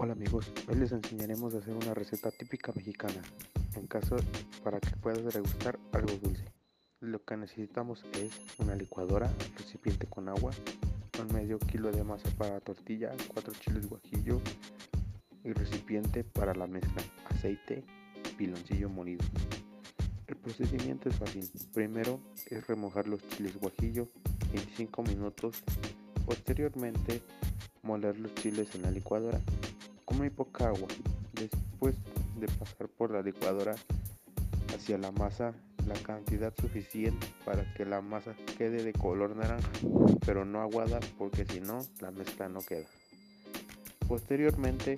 Hola amigos, hoy les enseñaremos a hacer una receta típica mexicana, en caso para que puedas degustar algo dulce. Lo que necesitamos es una licuadora, recipiente con agua, un medio kilo de masa para tortilla, 4 chiles guajillo y recipiente para la mezcla, aceite, piloncillo molido. El procedimiento es fácil, primero es remojar los chiles guajillo 25 minutos, posteriormente moler los chiles en la licuadora con muy poca agua. Después de pasar por la licuadora hacia la masa la cantidad suficiente para que la masa quede de color naranja, pero no aguada porque si no la mezcla no queda. Posteriormente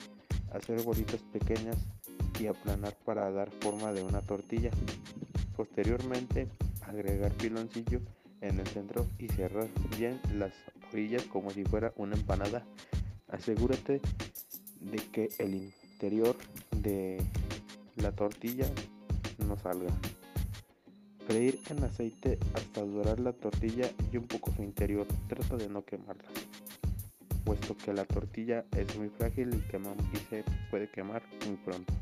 hacer bolitas pequeñas y aplanar para dar forma de una tortilla. Posteriormente agregar piloncillo en el centro y cerrar bien las orillas como si fuera una empanada. Asegúrate de que el interior de la tortilla no salga. Freír en aceite hasta dorar la tortilla y un poco su interior. Trata de no quemarla, puesto que la tortilla es muy frágil y, y se puede quemar muy pronto.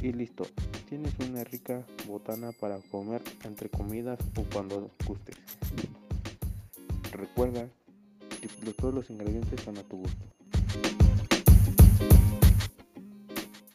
Y listo, tienes una rica botana para comer entre comidas o cuando gustes. Recuerda que todos los ingredientes son a tu gusto.